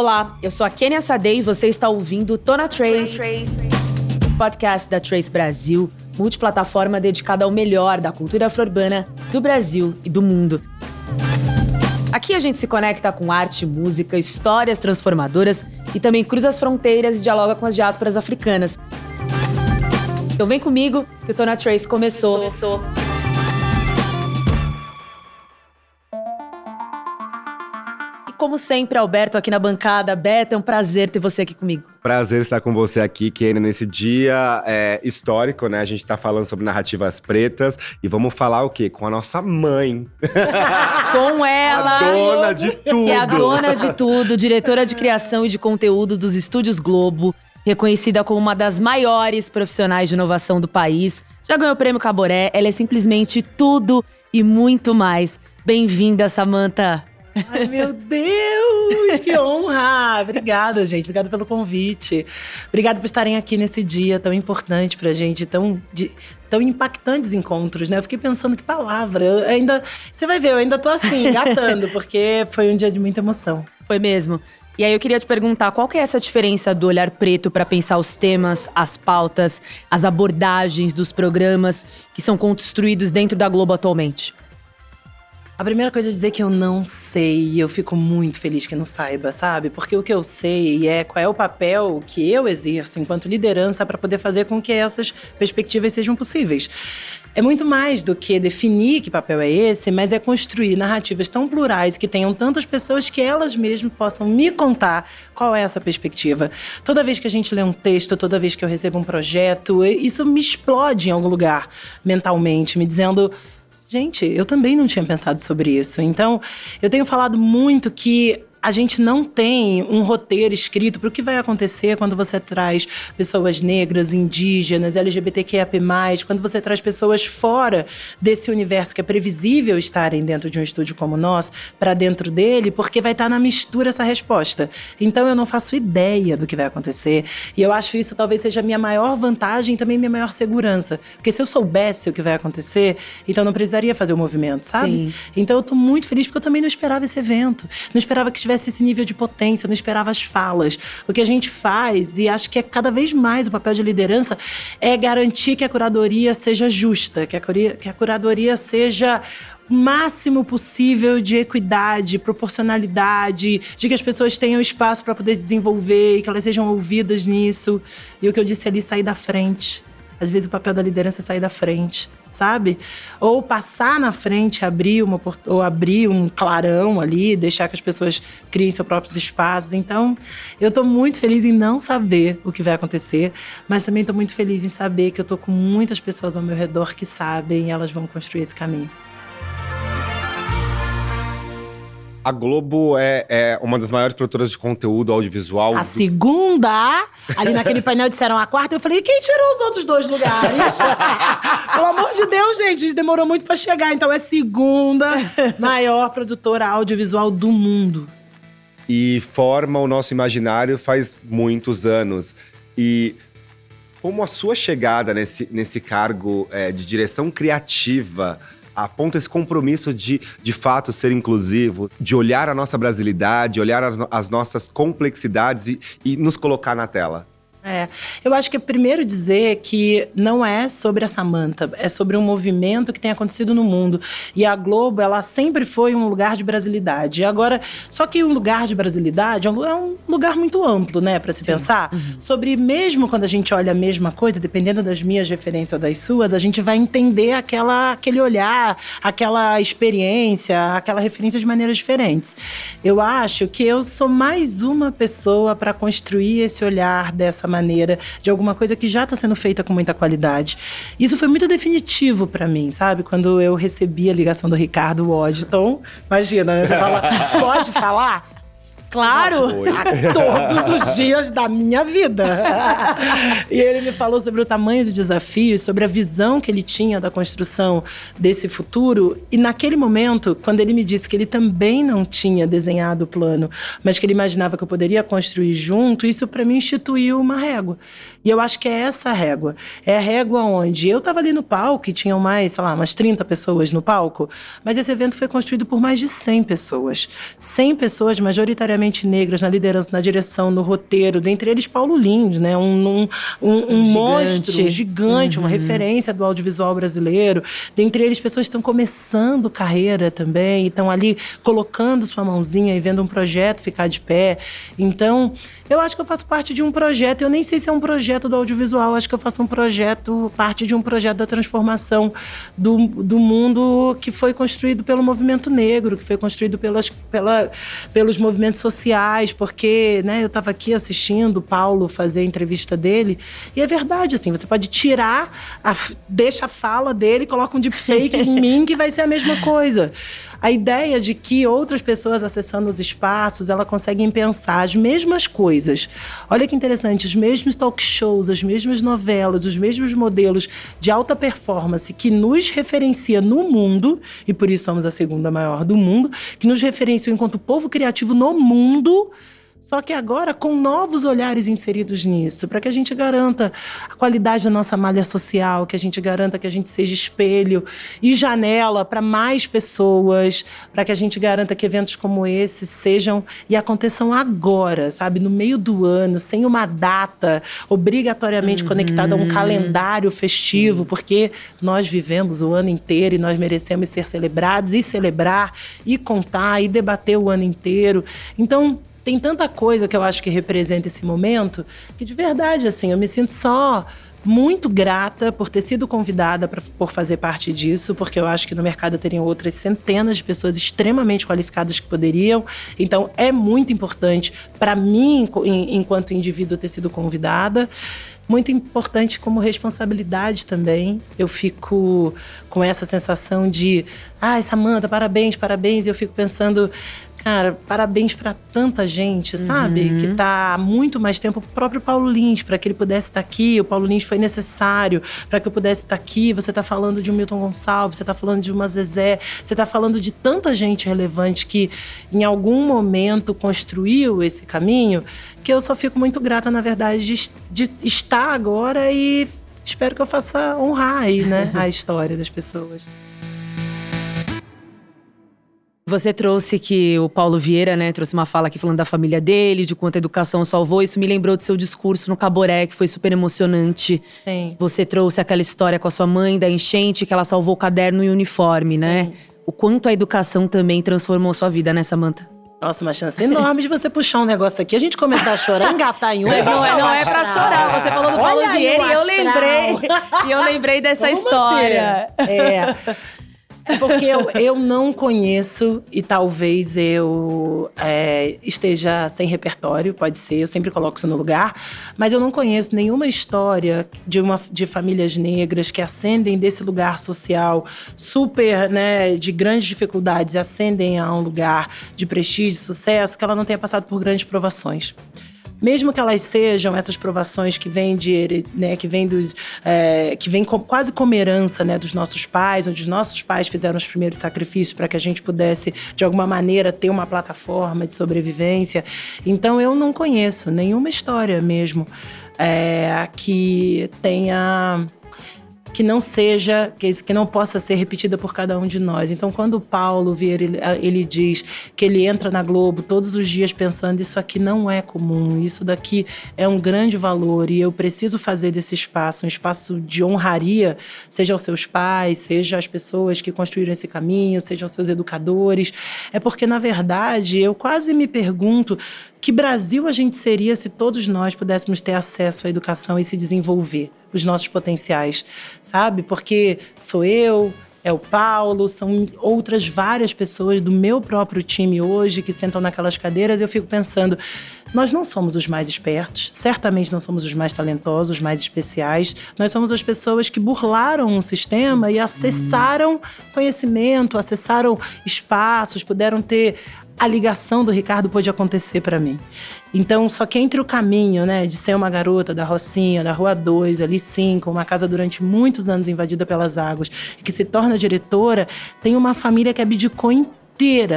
Olá, eu sou a Kenia Sadei e você está ouvindo Tona Trace, podcast da Trace Brasil, multiplataforma dedicada ao melhor da cultura afro-urbana do Brasil e do mundo. Aqui a gente se conecta com arte, música, histórias transformadoras e também cruza as fronteiras e dialoga com as diásporas africanas. Então vem comigo que o Tona Trace começou. começou. Como sempre, Alberto aqui na bancada. Beto, é um prazer ter você aqui comigo. Prazer estar com você aqui, Kenny, nesse dia é, histórico, né? A gente tá falando sobre narrativas pretas e vamos falar o quê? Com a nossa mãe. com ela! A dona de tudo! Que é a dona de tudo, diretora de criação e de conteúdo dos Estúdios Globo, reconhecida como uma das maiores profissionais de inovação do país. Já ganhou o prêmio Caboré, ela é simplesmente tudo e muito mais. Bem-vinda, Samantha! Ai, meu Deus, que honra! Obrigada, gente. Obrigada pelo convite. Obrigada por estarem aqui nesse dia tão importante pra gente, tão, de, tão impactantes encontros, né? Eu fiquei pensando que palavra. Eu ainda, você vai ver, eu ainda tô assim, engatando, porque foi um dia de muita emoção. Foi mesmo. E aí eu queria te perguntar, qual que é essa diferença do olhar preto para pensar os temas, as pautas, as abordagens dos programas que são construídos dentro da Globo atualmente? A primeira coisa é dizer que eu não sei, e eu fico muito feliz que não saiba, sabe? Porque o que eu sei é qual é o papel que eu exerço enquanto liderança para poder fazer com que essas perspectivas sejam possíveis. É muito mais do que definir que papel é esse, mas é construir narrativas tão plurais que tenham tantas pessoas que elas mesmas possam me contar qual é essa perspectiva. Toda vez que a gente lê um texto, toda vez que eu recebo um projeto, isso me explode em algum lugar mentalmente, me dizendo Gente, eu também não tinha pensado sobre isso. Então, eu tenho falado muito que a gente não tem um roteiro escrito para o que vai acontecer quando você traz pessoas negras, indígenas, LGBTQIAP+, quando você traz pessoas fora desse universo que é previsível estarem dentro de um estúdio como o nosso, para dentro dele, porque vai estar tá na mistura essa resposta. Então eu não faço ideia do que vai acontecer. E eu acho isso talvez seja a minha maior vantagem e também minha maior segurança. Porque se eu soubesse o que vai acontecer, então não precisaria fazer o movimento, sabe? Sim. Então eu estou muito feliz porque eu também não esperava esse evento. Não esperava que tivesse esse nível de potência, não esperava as falas. O que a gente faz, e acho que é cada vez mais o papel de liderança, é garantir que a curadoria seja justa, que a, que a curadoria seja máximo possível de equidade, proporcionalidade, de que as pessoas tenham espaço para poder desenvolver e que elas sejam ouvidas nisso. E o que eu disse ali, sair da frente. Às vezes o papel da liderança é sair da frente, sabe? Ou passar na frente, abrir uma ou abrir um clarão ali, deixar que as pessoas criem seus próprios espaços. Então, eu estou muito feliz em não saber o que vai acontecer, mas também estou muito feliz em saber que eu estou com muitas pessoas ao meu redor que sabem e elas vão construir esse caminho. A Globo é, é, uma das maiores produtoras de conteúdo audiovisual. A do... segunda, ali naquele painel disseram a quarta, eu falei, quem tirou os outros dois lugares? Pelo amor de Deus, gente, demorou muito para chegar. Então é segunda maior produtora audiovisual do mundo. E forma o nosso imaginário faz muitos anos. E como a sua chegada nesse, nesse cargo é, de direção criativa aponta esse compromisso de, de fato, ser inclusivo, de olhar a nossa brasilidade, olhar as, as nossas complexidades e, e nos colocar na tela? É, eu acho que é primeiro dizer que não é sobre a Samanta, é sobre um movimento que tem acontecido no mundo. E a Globo, ela sempre foi um lugar de brasilidade. Agora, só que um lugar de brasilidade é um é lugar muito amplo, né, para se Sim. pensar. Uhum. Sobre mesmo quando a gente olha a mesma coisa, dependendo das minhas referências ou das suas, a gente vai entender aquela, aquele olhar, aquela experiência, aquela referência de maneiras diferentes. Eu acho que eu sou mais uma pessoa para construir esse olhar dessa maneira, de alguma coisa que já está sendo feita com muita qualidade. Isso foi muito definitivo para mim, sabe? Quando eu recebi a ligação do Ricardo Washington, imagina, né? Você fala, pode falar? Claro, todos os dias da minha vida. e ele me falou sobre o tamanho do desafio, sobre a visão que ele tinha da construção desse futuro. E naquele momento, quando ele me disse que ele também não tinha desenhado o plano, mas que ele imaginava que eu poderia construir junto, isso para mim instituiu uma régua. E eu acho que é essa régua. É a régua onde eu estava ali no palco e tinham mais, sei lá, umas 30 pessoas no palco, mas esse evento foi construído por mais de 100 pessoas. 100 pessoas, majoritariamente majoritariamente negras na liderança, na direção, no roteiro, dentre eles Paulo Lins, né? Um, um, um, um gigante. monstro gigante, uhum. uma referência do audiovisual brasileiro. Dentre eles, pessoas que estão começando carreira também, estão ali colocando sua mãozinha e vendo um projeto ficar de pé. Então, eu acho que eu faço parte de um projeto, eu nem sei se é um projeto do audiovisual, acho que eu faço um projeto, parte de um projeto da transformação do, do mundo que foi construído pelo movimento negro, que foi construído pelas, pela, pelos movimentos sociais, porque né, eu estava aqui assistindo o Paulo fazer a entrevista dele, e é verdade, assim, você pode tirar, a, deixa a fala dele, coloca um deepfake em mim, que vai ser a mesma coisa a ideia de que outras pessoas acessando os espaços, elas conseguem pensar as mesmas coisas. Olha que interessante, os mesmos talk shows, as mesmas novelas, os mesmos modelos de alta performance que nos referencia no mundo, e por isso somos a segunda maior do mundo, que nos referenciam enquanto povo criativo no mundo, só que agora com novos olhares inseridos nisso, para que a gente garanta a qualidade da nossa malha social, que a gente garanta que a gente seja espelho e janela para mais pessoas, para que a gente garanta que eventos como esse sejam e aconteçam agora, sabe, no meio do ano, sem uma data obrigatoriamente uhum. conectada a um calendário festivo, porque nós vivemos o ano inteiro e nós merecemos ser celebrados e celebrar e contar e debater o ano inteiro. Então, tem tanta coisa que eu acho que representa esse momento que de verdade assim eu me sinto só muito grata por ter sido convidada pra, por fazer parte disso, porque eu acho que no mercado teriam outras centenas de pessoas extremamente qualificadas que poderiam. Então é muito importante para mim, enquanto indivíduo, ter sido convidada muito importante como responsabilidade também. Eu fico com essa sensação de, ai, Samanta, parabéns, parabéns. E eu fico pensando, Cara, parabéns para tanta gente, sabe? Uhum. Que tá há muito mais tempo. O próprio Paulo Lins, para que ele pudesse estar tá aqui. O Paulo Lins foi necessário para que eu pudesse estar tá aqui. Você tá falando de um Milton Gonçalves, você tá falando de uma Zezé, você tá falando de tanta gente relevante que em algum momento construiu esse caminho, que eu só fico muito grata, na verdade, de, de estar agora e espero que eu faça honrar aí, né, a história das pessoas. Você trouxe que o Paulo Vieira, né, trouxe uma fala aqui falando da família dele, de quanto a educação salvou. Isso me lembrou do seu discurso no Caboré, que foi super emocionante. Sim. Você trouxe aquela história com a sua mãe da enchente, que ela salvou o caderno e o uniforme, né? Sim. O quanto a educação também transformou sua vida, né, Samanta? Nossa, uma chance enorme de você puxar um negócio aqui, a gente começar a chorar, engatar em um. Mas não é, não é pra chorar. Você falou do Paulo Vieira e eu lembrei. e eu lembrei dessa Vamos história. Ter. É. É porque eu, eu não conheço e talvez eu é, esteja sem repertório, pode ser, eu sempre coloco isso no lugar, mas eu não conheço nenhuma história de, uma, de famílias negras que ascendem desse lugar social super, né, de grandes dificuldades, ascendem a um lugar de prestígio, sucesso, que ela não tenha passado por grandes provações mesmo que elas sejam essas provações que vêm de, né, que vêm dos, é, que vêm com, quase como herança, né, dos nossos pais, onde os nossos pais fizeram os primeiros sacrifícios para que a gente pudesse de alguma maneira ter uma plataforma de sobrevivência. Então eu não conheço nenhuma história mesmo é, que tenha que não seja, que, não possa ser repetida por cada um de nós. Então, quando o Paulo Vieira ele, ele diz que ele entra na Globo todos os dias pensando isso aqui não é comum, isso daqui é um grande valor e eu preciso fazer desse espaço um espaço de honraria, seja aos seus pais, seja às pessoas que construíram esse caminho, seja aos seus educadores, é porque na verdade eu quase me pergunto que Brasil a gente seria se todos nós pudéssemos ter acesso à educação e se desenvolver os nossos potenciais, sabe? Porque sou eu, é o Paulo, são outras várias pessoas do meu próprio time hoje que sentam naquelas cadeiras. Eu fico pensando, nós não somos os mais espertos, certamente não somos os mais talentosos, os mais especiais. Nós somos as pessoas que burlaram um sistema e acessaram conhecimento, acessaram espaços, puderam ter a ligação do Ricardo pôde acontecer para mim. Então, só que entre o caminho, né, de ser uma garota da Rocinha, da Rua 2, ali 5, uma casa durante muitos anos invadida pelas águas, que se torna diretora, tem uma família que abdicou inteira,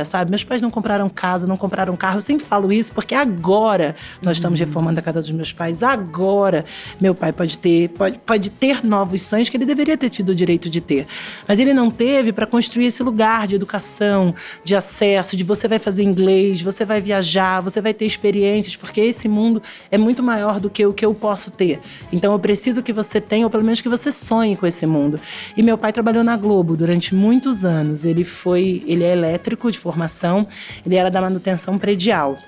sabe? Meus pais não compraram casa, não compraram carro. Eu sempre falo isso porque agora nós estamos uhum. reformando a casa dos meus pais. Agora meu pai pode ter, pode, pode ter novos sonhos que ele deveria ter tido o direito de ter. Mas ele não teve para construir esse lugar de educação, de acesso, de você vai fazer inglês, você vai viajar, você vai ter experiências, porque esse mundo é muito maior do que o que eu posso ter. Então eu preciso que você tenha, ou pelo menos que você sonhe com esse mundo. E meu pai trabalhou na Globo durante muitos anos. Ele foi, ele é elétrico de formação, ele era da manutenção predial.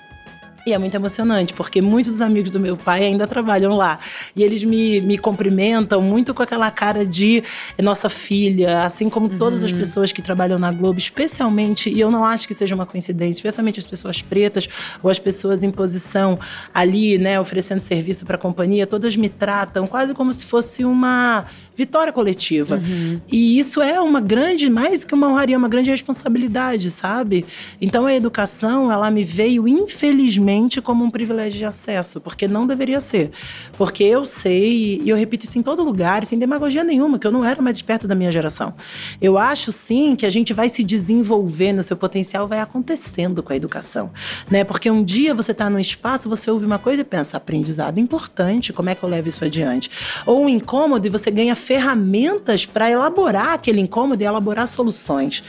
E é muito emocionante, porque muitos dos amigos do meu pai ainda trabalham lá. E eles me, me cumprimentam muito com aquela cara de nossa filha, assim como uhum. todas as uhum. pessoas que trabalham na Globo, especialmente, e eu não acho que seja uma coincidência, especialmente as pessoas pretas ou as pessoas em posição ali, né, oferecendo serviço para a companhia, todas me tratam quase como se fosse uma vitória coletiva. Uhum. E isso é uma grande, mais que uma honraria, uma grande responsabilidade, sabe? Então a educação, ela me veio, infelizmente, como um privilégio de acesso, porque não deveria ser. Porque eu sei, e eu repito isso em todo lugar, sem demagogia nenhuma, que eu não era mais esperta da minha geração. Eu acho sim que a gente vai se desenvolvendo, seu potencial vai acontecendo com a educação, né? Porque um dia você está num espaço, você ouve uma coisa e pensa, aprendizado importante, como é que eu levo isso adiante? Ou um incômodo e você ganha ferramentas para elaborar aquele incômodo e elaborar soluções.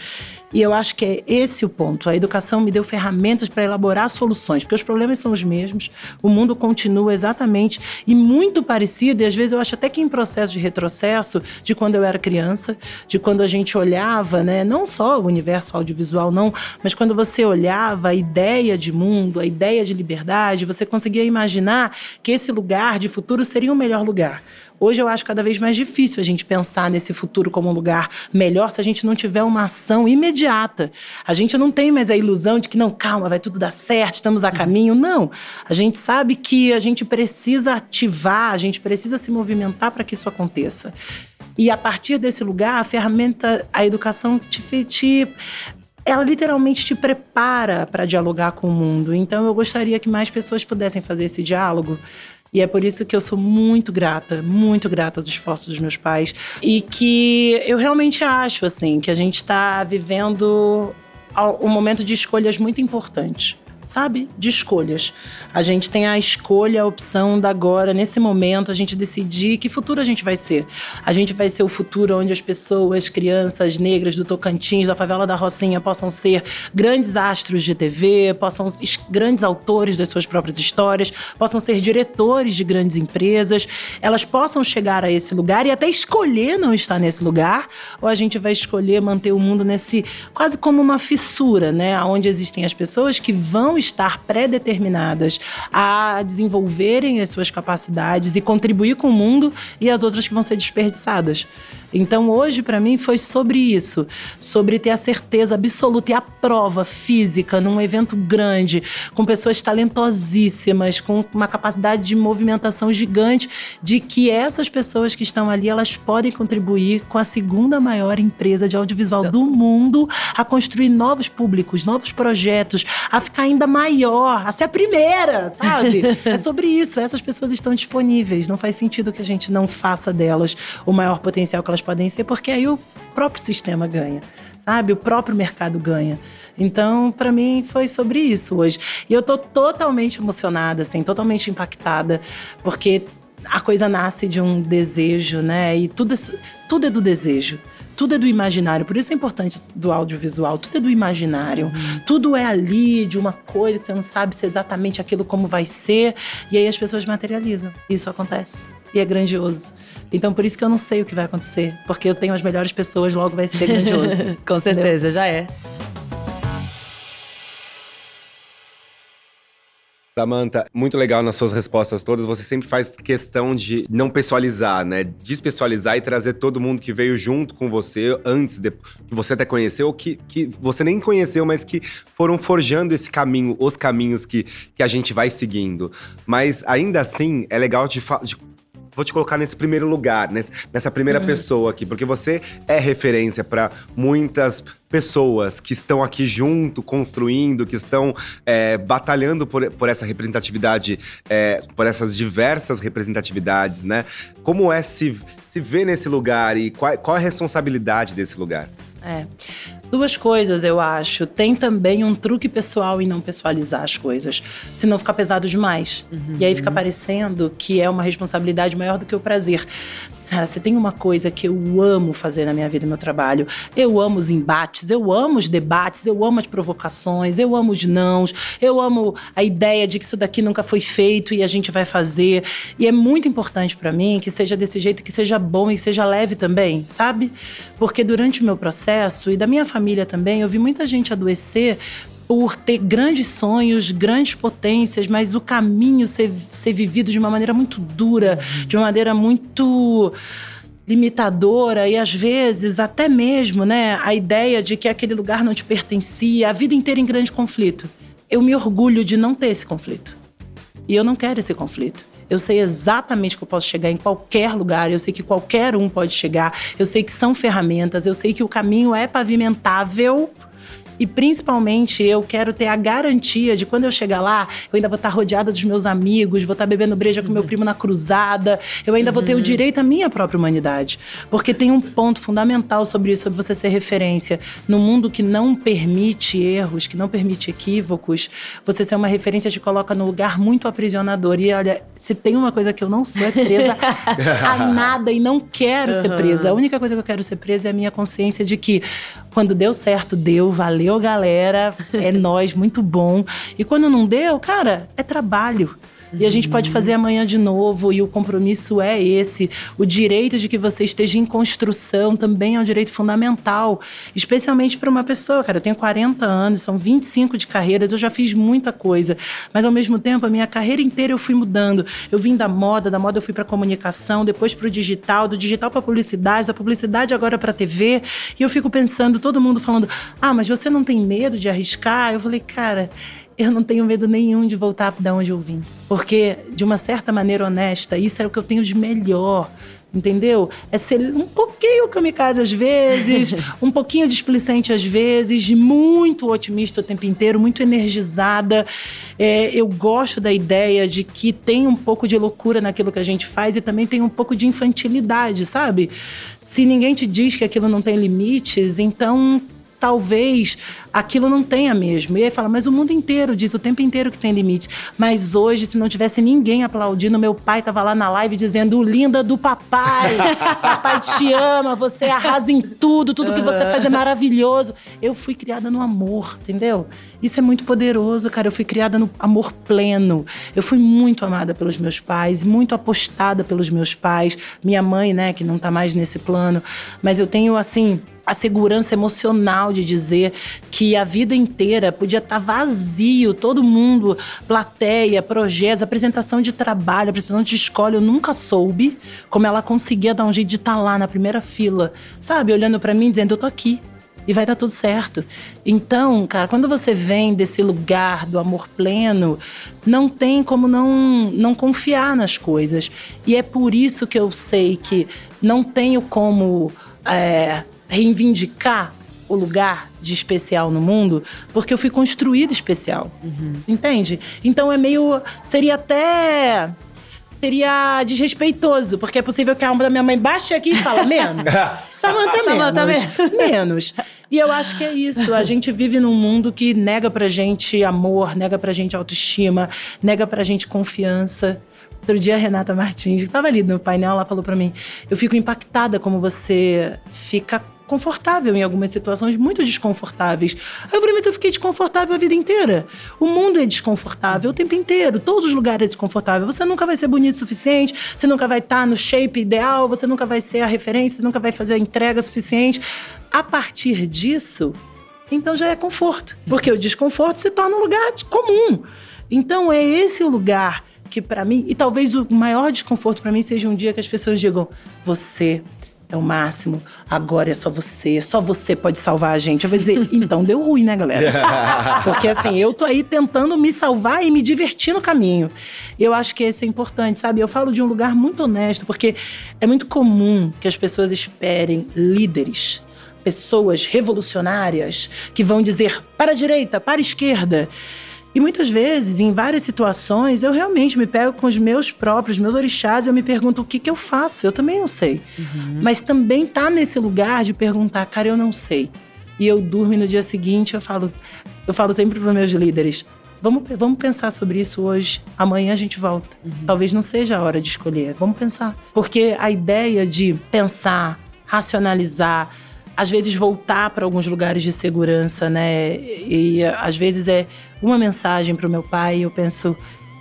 E eu acho que é esse o ponto. A educação me deu ferramentas para elaborar soluções, porque os problemas são os mesmos, o mundo continua exatamente e muito parecido, e às vezes eu acho até que em processo de retrocesso de quando eu era criança, de quando a gente olhava, né, não só o universo audiovisual, não, mas quando você olhava a ideia de mundo, a ideia de liberdade, você conseguia imaginar que esse lugar de futuro seria o melhor lugar. Hoje eu acho cada vez mais difícil a gente pensar nesse futuro como um lugar melhor se a gente não tiver uma ação imediata. A gente não tem mais a ilusão de que não, calma, vai tudo dar certo, estamos a caminho. Não. A gente sabe que a gente precisa ativar, a gente precisa se movimentar para que isso aconteça. E a partir desse lugar, a ferramenta, a educação te, te ela literalmente te prepara para dialogar com o mundo. Então eu gostaria que mais pessoas pudessem fazer esse diálogo e é por isso que eu sou muito grata, muito grata aos esforços dos meus pais. E que eu realmente acho, assim, que a gente está vivendo um momento de escolhas muito importantes sabe? De escolhas. A gente tem a escolha, a opção da agora, nesse momento, a gente decidir que futuro a gente vai ser. A gente vai ser o futuro onde as pessoas, crianças negras do Tocantins, da favela da Rocinha, possam ser grandes astros de TV, possam ser grandes autores das suas próprias histórias, possam ser diretores de grandes empresas, elas possam chegar a esse lugar e até escolher não estar nesse lugar, ou a gente vai escolher manter o mundo nesse quase como uma fissura, né, onde existem as pessoas que vão estar pré-determinadas a desenvolverem as suas capacidades e contribuir com o mundo e as outras que vão ser desperdiçadas. Então hoje para mim foi sobre isso, sobre ter a certeza absoluta e a prova física num evento grande, com pessoas talentosíssimas, com uma capacidade de movimentação gigante, de que essas pessoas que estão ali, elas podem contribuir com a segunda maior empresa de audiovisual do mundo a construir novos públicos, novos projetos, a ficar ainda maior, a ser a primeira, sabe? é sobre isso, essas pessoas estão disponíveis, não faz sentido que a gente não faça delas o maior potencial que elas podem ser, porque aí o próprio sistema ganha sabe? O próprio mercado ganha. Então, para mim, foi sobre isso hoje. E eu tô totalmente emocionada, assim, totalmente impactada, porque a coisa nasce de um desejo, né? E tudo, é, tudo é do desejo. Tudo é do imaginário, por isso é importante do audiovisual, tudo é do imaginário. Uhum. Tudo é ali de uma coisa que você não sabe se é exatamente aquilo como vai ser, e aí as pessoas materializam. Isso acontece e é grandioso. Então, por isso que eu não sei o que vai acontecer, porque eu tenho as melhores pessoas, logo vai ser grandioso. Com certeza, Entendeu? já é. Samantha, muito legal nas suas respostas todas. Você sempre faz questão de não pessoalizar, né? Despessoalizar e trazer todo mundo que veio junto com você antes de, que você até conheceu, ou que, que você nem conheceu, mas que foram forjando esse caminho, os caminhos que, que a gente vai seguindo. Mas ainda assim, é legal de, de vou te colocar nesse primeiro lugar, nessa primeira uhum. pessoa aqui, porque você é referência para muitas pessoas que estão aqui junto, construindo, que estão é, batalhando por, por essa representatividade, é, por essas diversas representatividades, né? Como é se, se vê nesse lugar e qual, qual é a responsabilidade desse lugar? É. Duas coisas, eu acho. Tem também um truque pessoal em não pessoalizar as coisas, senão fica pesado demais. Uhum. E aí fica parecendo que é uma responsabilidade maior do que o prazer. Cara, você tem uma coisa que eu amo fazer na minha vida e no meu trabalho. Eu amo os embates, eu amo os debates, eu amo as provocações, eu amo os nãos, eu amo a ideia de que isso daqui nunca foi feito e a gente vai fazer. E é muito importante para mim que seja desse jeito, que seja bom e que seja leve também, sabe? Porque durante o meu processo e da minha família também, eu vi muita gente adoecer por ter grandes sonhos, grandes potências, mas o caminho ser, ser vivido de uma maneira muito dura, de uma maneira muito limitadora e às vezes até mesmo, né, a ideia de que aquele lugar não te pertencia, a vida inteira em grande conflito. Eu me orgulho de não ter esse conflito. E eu não quero esse conflito. Eu sei exatamente que eu posso chegar em qualquer lugar, eu sei que qualquer um pode chegar, eu sei que são ferramentas, eu sei que o caminho é pavimentável e principalmente eu quero ter a garantia de quando eu chegar lá, eu ainda vou estar rodeada dos meus amigos, vou estar bebendo breja com meu primo na cruzada, eu ainda uhum. vou ter o uhum. direito à minha própria humanidade. Porque tem um ponto fundamental sobre isso, sobre você ser referência. No mundo que não permite erros, que não permite equívocos, você ser uma referência te coloca num lugar muito aprisionador. E olha, se tem uma coisa que eu não sou, é presa a nada e não quero uhum. ser presa. A única coisa que eu quero ser presa é a minha consciência de que quando deu certo, deu, valeu, galera. É nós, muito bom. E quando não deu, cara, é trabalho. E a gente pode fazer amanhã de novo, e o compromisso é esse. O direito de que você esteja em construção também é um direito fundamental, especialmente para uma pessoa, cara. Eu tenho 40 anos, são 25 de carreiras, eu já fiz muita coisa, mas ao mesmo tempo a minha carreira inteira eu fui mudando. Eu vim da moda, da moda eu fui para comunicação, depois para o digital, do digital para publicidade, da publicidade agora para TV, e eu fico pensando, todo mundo falando: "Ah, mas você não tem medo de arriscar?" Eu falei: "Cara, eu não tenho medo nenhum de voltar da onde eu vim. Porque, de uma certa maneira honesta, isso é o que eu tenho de melhor. Entendeu? É ser um pouquinho kamikaze às vezes, um pouquinho displicente às vezes, muito otimista o tempo inteiro, muito energizada. É, eu gosto da ideia de que tem um pouco de loucura naquilo que a gente faz e também tem um pouco de infantilidade, sabe? Se ninguém te diz que aquilo não tem limites, então talvez aquilo não tenha mesmo. E aí fala, mas o mundo inteiro diz o tempo inteiro que tem limite. Mas hoje, se não tivesse ninguém aplaudindo, meu pai tava lá na live dizendo, linda do papai, papai te ama, você arrasa em tudo, tudo que você faz é maravilhoso. Eu fui criada no amor, entendeu? Isso é muito poderoso, cara. Eu fui criada no amor pleno. Eu fui muito amada pelos meus pais, muito apostada pelos meus pais. Minha mãe, né, que não tá mais nesse plano. Mas eu tenho, assim, a segurança emocional de dizer que a vida inteira podia estar tá vazio, todo mundo, plateia, projetos, apresentação de trabalho, apresentação de escola. Eu nunca soube como ela conseguia dar um jeito de estar tá lá na primeira fila, sabe? Olhando para mim, dizendo: Eu tô aqui e vai dar tudo certo. Então, cara, quando você vem desse lugar do amor pleno, não tem como não, não confiar nas coisas. E é por isso que eu sei que não tenho como. É, reivindicar o lugar de especial no mundo, porque eu fui construída especial. Uhum. Entende? Então é meio. Seria até. Seria desrespeitoso, porque é possível que a alma da minha mãe baixe aqui e fale menos. Samanta, Samanta menos. menos. E eu acho que é isso. A gente vive num mundo que nega pra gente amor, nega pra gente autoestima, nega pra gente confiança. Outro dia a Renata Martins, que estava ali no painel, ela falou para mim: Eu fico impactada como você fica confortável em algumas situações muito desconfortáveis. Aí eu fiquei desconfortável a vida inteira. O mundo é desconfortável o tempo inteiro, todos os lugares é desconfortável. Você nunca vai ser bonito o suficiente, você nunca vai estar no shape ideal, você nunca vai ser a referência, você nunca vai fazer a entrega suficiente. A partir disso, então já é conforto, porque o desconforto se torna um lugar comum. Então é esse o lugar que para mim, e talvez o maior desconforto para mim seja um dia que as pessoas digam: você é o máximo, agora é só você, só você pode salvar a gente. Eu vou dizer, então deu ruim, né, galera? Porque assim, eu tô aí tentando me salvar e me divertir no caminho. Eu acho que esse é importante, sabe? Eu falo de um lugar muito honesto, porque é muito comum que as pessoas esperem líderes, pessoas revolucionárias que vão dizer para a direita, para a esquerda. E muitas vezes, em várias situações, eu realmente me pego com os meus próprios, meus orixás, e eu me pergunto o que, que eu faço. Eu também não sei. Uhum. Mas também tá nesse lugar de perguntar, cara, eu não sei. E eu durmo e no dia seguinte eu falo, eu falo sempre para os meus líderes: vamos, vamos pensar sobre isso hoje. Amanhã a gente volta. Uhum. Talvez não seja a hora de escolher. Vamos pensar. Porque a ideia de pensar, racionalizar, às vezes voltar para alguns lugares de segurança, né? E, às vezes é uma mensagem para o meu pai e eu penso,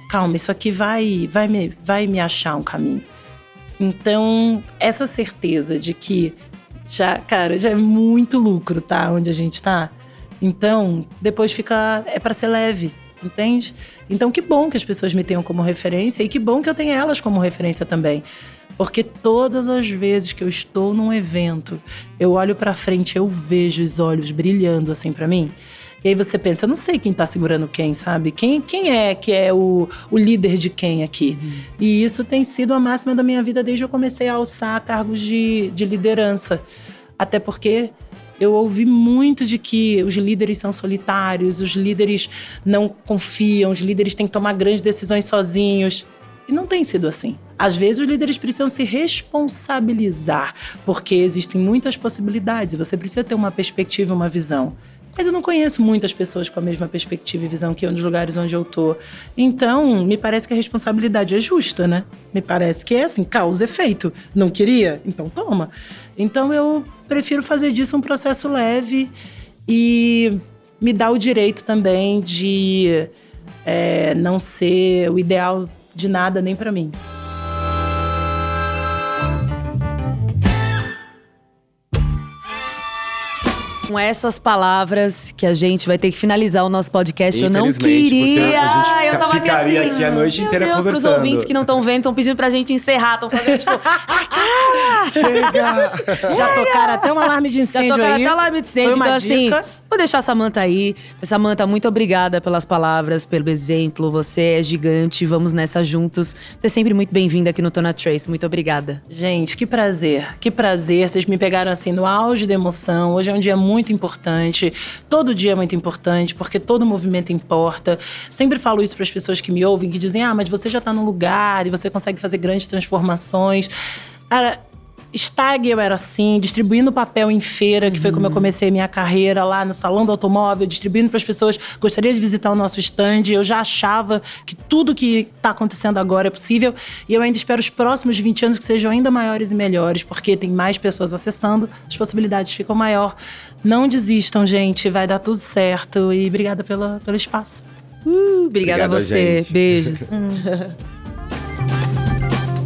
calma, isso aqui vai, vai, me, vai me achar um caminho. Então, essa certeza de que já, cara, já é muito lucro, tá? Onde a gente tá. Então, depois fica. É para ser leve, entende? Então, que bom que as pessoas me tenham como referência e que bom que eu tenha elas como referência também. Porque todas as vezes que eu estou num evento, eu olho para frente, eu vejo os olhos brilhando assim para mim. E aí você pensa, eu não sei quem tá segurando quem, sabe? Quem, quem é que é o, o líder de quem aqui? Uhum. E isso tem sido a máxima da minha vida desde que eu comecei a alçar cargos de, de liderança. Até porque eu ouvi muito de que os líderes são solitários, os líderes não confiam, os líderes têm que tomar grandes decisões sozinhos. E não tem sido assim. Às vezes os líderes precisam se responsabilizar, porque existem muitas possibilidades, você precisa ter uma perspectiva, uma visão. Mas eu não conheço muitas pessoas com a mesma perspectiva e visão que eu nos lugares onde eu tô. Então, me parece que a responsabilidade é justa, né? Me parece que é assim, causa efeito. Não queria? Então toma. Então eu prefiro fazer disso um processo leve e me dá o direito também de é, não ser o ideal de nada nem para mim. Com essas palavras que a gente vai ter que finalizar o nosso podcast. Eu não queria. A gente eu tava ficaria aqui, assim, aqui a noite inteira Deus, conversando. Os ouvintes que não estão vendo estão pedindo pra gente encerrar. Estão fazendo tipo. Chega! Já tocaram até um alarme de incêndio Já tocaram aí. até um alarme de incêndio. Então, assim, vou deixar a Samanta aí. Samanta, muito obrigada pelas palavras, pelo exemplo. Você é gigante. Vamos nessa juntos. Você é sempre muito bem-vinda aqui no Tona Trace. Muito obrigada. Gente, que prazer. Que prazer. Vocês me pegaram assim no auge da emoção. Hoje é um dia muito importante. Todo dia é muito importante, porque todo movimento importa. Sempre falo isso para as pessoas que me ouvem, que dizem: ah, mas você já está num lugar e você consegue fazer grandes transformações. Cara, Stag eu era assim, distribuindo papel em feira, que foi como eu uhum. comecei minha carreira lá no salão do automóvel, distribuindo para as pessoas. Gostaria de visitar o nosso stand. Eu já achava que tudo que está acontecendo agora é possível. E eu ainda espero os próximos 20 anos que sejam ainda maiores e melhores, porque tem mais pessoas acessando, as possibilidades ficam maior. Não desistam, gente. Vai dar tudo certo. E obrigada pela, pelo espaço. Uh, obrigada Obrigado, a você. Gente. Beijos.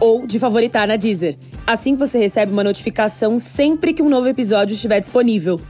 ou de favoritar na Deezer. Assim você recebe uma notificação sempre que um novo episódio estiver disponível.